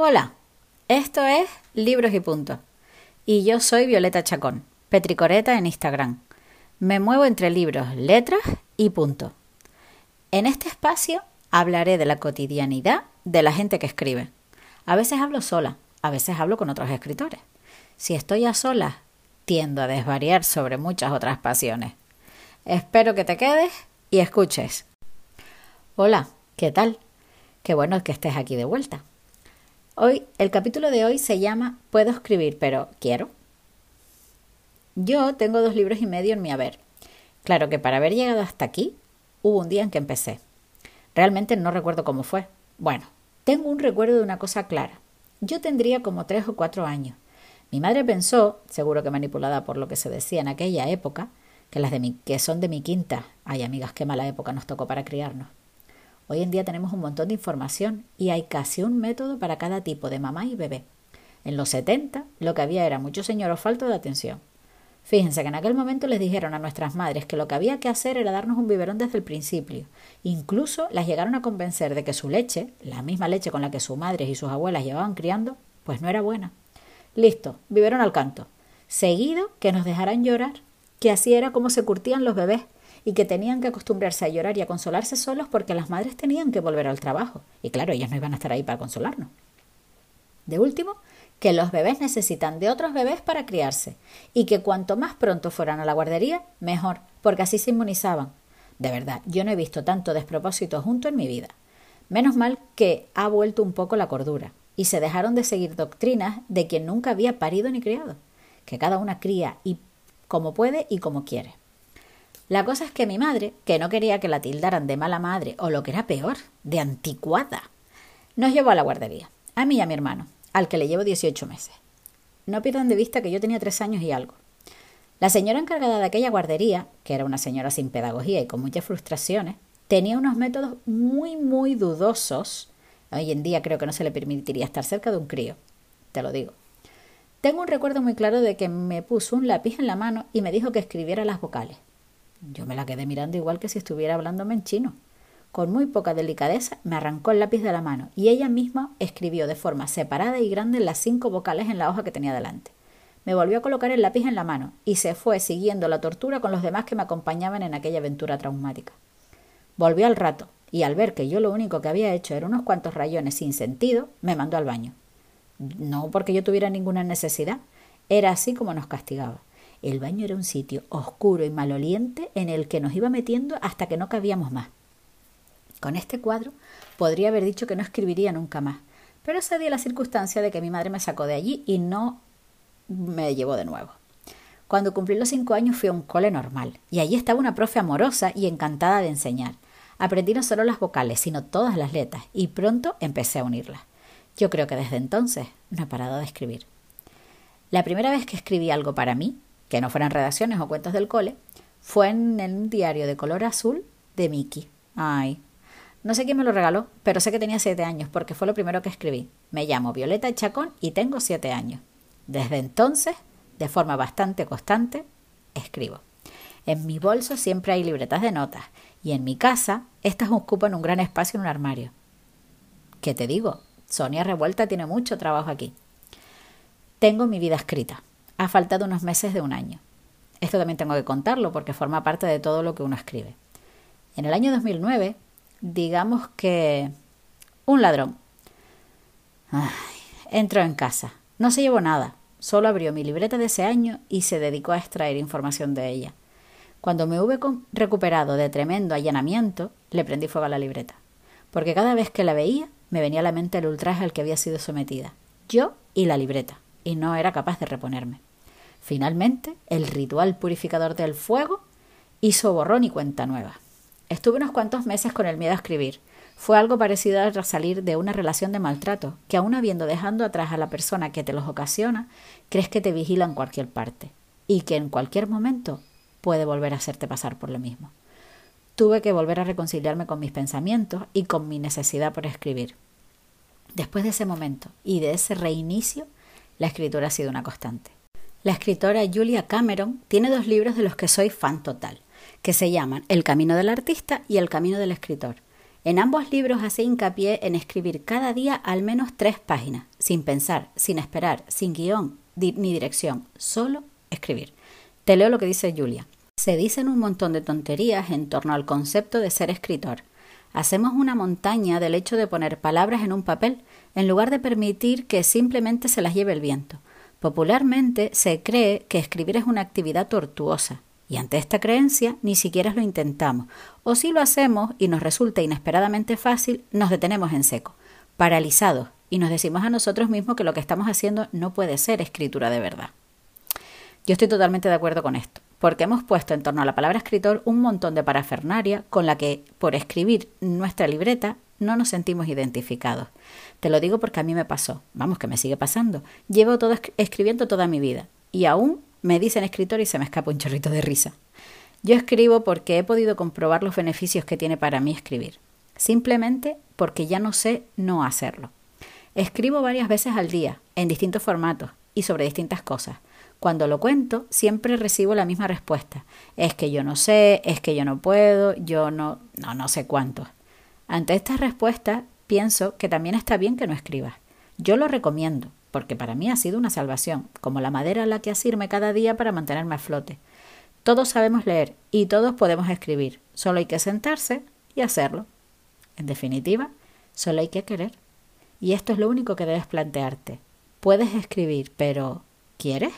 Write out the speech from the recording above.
Hola, esto es Libros y Punto. Y yo soy Violeta Chacón, Petricoreta en Instagram. Me muevo entre libros, letras y punto. En este espacio hablaré de la cotidianidad de la gente que escribe. A veces hablo sola, a veces hablo con otros escritores. Si estoy a solas, tiendo a desvariar sobre muchas otras pasiones. Espero que te quedes y escuches. Hola, ¿qué tal? Qué bueno que estés aquí de vuelta. Hoy, el capítulo de hoy se llama Puedo escribir, pero ¿quiero? Yo tengo dos libros y medio en mi haber. Claro que para haber llegado hasta aquí, hubo un día en que empecé. Realmente no recuerdo cómo fue. Bueno, tengo un recuerdo de una cosa clara. Yo tendría como tres o cuatro años. Mi madre pensó, seguro que manipulada por lo que se decía en aquella época, que las de mi, que son de mi quinta. Ay, amigas, qué mala época nos tocó para criarnos. Hoy en día tenemos un montón de información y hay casi un método para cada tipo de mamá y bebé. En los 70 lo que había era mucho señor o falta de atención. Fíjense que en aquel momento les dijeron a nuestras madres que lo que había que hacer era darnos un biberón desde el principio. Incluso las llegaron a convencer de que su leche, la misma leche con la que sus madres y sus abuelas llevaban criando, pues no era buena. Listo, biberón al canto. Seguido que nos dejaran llorar, que así era como se curtían los bebés y que tenían que acostumbrarse a llorar y a consolarse solos porque las madres tenían que volver al trabajo. Y claro, ellas no iban a estar ahí para consolarnos. De último, que los bebés necesitan de otros bebés para criarse y que cuanto más pronto fueran a la guardería, mejor, porque así se inmunizaban. De verdad, yo no he visto tanto despropósito junto en mi vida. Menos mal que ha vuelto un poco la cordura y se dejaron de seguir doctrinas de quien nunca había parido ni criado, que cada una cría y como puede y como quiere. La cosa es que mi madre, que no quería que la tildaran de mala madre o lo que era peor, de anticuada, nos llevó a la guardería, a mí y a mi hermano, al que le llevo 18 meses. No pierdan de vista que yo tenía tres años y algo. La señora encargada de aquella guardería, que era una señora sin pedagogía y con muchas frustraciones, tenía unos métodos muy, muy dudosos. Hoy en día creo que no se le permitiría estar cerca de un crío, te lo digo. Tengo un recuerdo muy claro de que me puso un lápiz en la mano y me dijo que escribiera las vocales. Yo me la quedé mirando igual que si estuviera hablándome en chino. Con muy poca delicadeza me arrancó el lápiz de la mano y ella misma escribió de forma separada y grande las cinco vocales en la hoja que tenía delante. Me volvió a colocar el lápiz en la mano y se fue siguiendo la tortura con los demás que me acompañaban en aquella aventura traumática. Volvió al rato y al ver que yo lo único que había hecho era unos cuantos rayones sin sentido, me mandó al baño. No porque yo tuviera ninguna necesidad, era así como nos castigaba. El baño era un sitio oscuro y maloliente en el que nos iba metiendo hasta que no cabíamos más. Con este cuadro podría haber dicho que no escribiría nunca más, pero se dio la circunstancia de que mi madre me sacó de allí y no me llevó de nuevo. Cuando cumplí los cinco años fui a un cole normal, y allí estaba una profe amorosa y encantada de enseñar. Aprendí no solo las vocales, sino todas las letras, y pronto empecé a unirlas. Yo creo que desde entonces no he parado de escribir. La primera vez que escribí algo para mí que no fueran redacciones o cuentos del cole, fue en un diario de color azul de Mickey. Ay. No sé quién me lo regaló, pero sé que tenía siete años porque fue lo primero que escribí. Me llamo Violeta Chacón y tengo siete años. Desde entonces, de forma bastante constante, escribo. En mi bolso siempre hay libretas de notas y en mi casa estas ocupan un gran espacio en un armario. ¿Qué te digo? Sonia Revuelta tiene mucho trabajo aquí. Tengo mi vida escrita ha faltado unos meses de un año. Esto también tengo que contarlo porque forma parte de todo lo que uno escribe. En el año 2009, digamos que un ladrón entró en casa. No se llevó nada, solo abrió mi libreta de ese año y se dedicó a extraer información de ella. Cuando me hube recuperado de tremendo allanamiento, le prendí fuego a la libreta, porque cada vez que la veía me venía a la mente el ultraje al que había sido sometida, yo y la libreta, y no era capaz de reponerme. Finalmente, el ritual purificador del fuego hizo borrón y cuenta nueva. Estuve unos cuantos meses con el miedo a escribir. Fue algo parecido a salir de una relación de maltrato, que aun habiendo dejando atrás a la persona que te los ocasiona, crees que te vigila en cualquier parte y que en cualquier momento puede volver a hacerte pasar por lo mismo. Tuve que volver a reconciliarme con mis pensamientos y con mi necesidad por escribir. Después de ese momento y de ese reinicio, la escritura ha sido una constante. La escritora Julia Cameron tiene dos libros de los que soy fan total, que se llaman El camino del artista y El camino del escritor. En ambos libros hace hincapié en escribir cada día al menos tres páginas, sin pensar, sin esperar, sin guion ni dirección, solo escribir. Te leo lo que dice Julia. Se dicen un montón de tonterías en torno al concepto de ser escritor. Hacemos una montaña del hecho de poner palabras en un papel, en lugar de permitir que simplemente se las lleve el viento. Popularmente se cree que escribir es una actividad tortuosa, y ante esta creencia ni siquiera lo intentamos, o si lo hacemos y nos resulta inesperadamente fácil, nos detenemos en seco, paralizados, y nos decimos a nosotros mismos que lo que estamos haciendo no puede ser escritura de verdad. Yo estoy totalmente de acuerdo con esto, porque hemos puesto en torno a la palabra escritor un montón de parafernaria con la que, por escribir nuestra libreta, no nos sentimos identificados. Te lo digo porque a mí me pasó, vamos que me sigue pasando. Llevo todo escribiendo toda mi vida y aún me dicen escritor y se me escapa un chorrito de risa. Yo escribo porque he podido comprobar los beneficios que tiene para mí escribir, simplemente porque ya no sé no hacerlo. Escribo varias veces al día, en distintos formatos y sobre distintas cosas. Cuando lo cuento, siempre recibo la misma respuesta. Es que yo no sé, es que yo no puedo, yo no, no, no sé cuánto. Ante estas respuestas, pienso que también está bien que no escribas. Yo lo recomiendo, porque para mí ha sido una salvación, como la madera a la que asirme cada día para mantenerme a flote. Todos sabemos leer y todos podemos escribir, solo hay que sentarse y hacerlo. En definitiva, solo hay que querer. Y esto es lo único que debes plantearte. Puedes escribir, pero ¿quieres?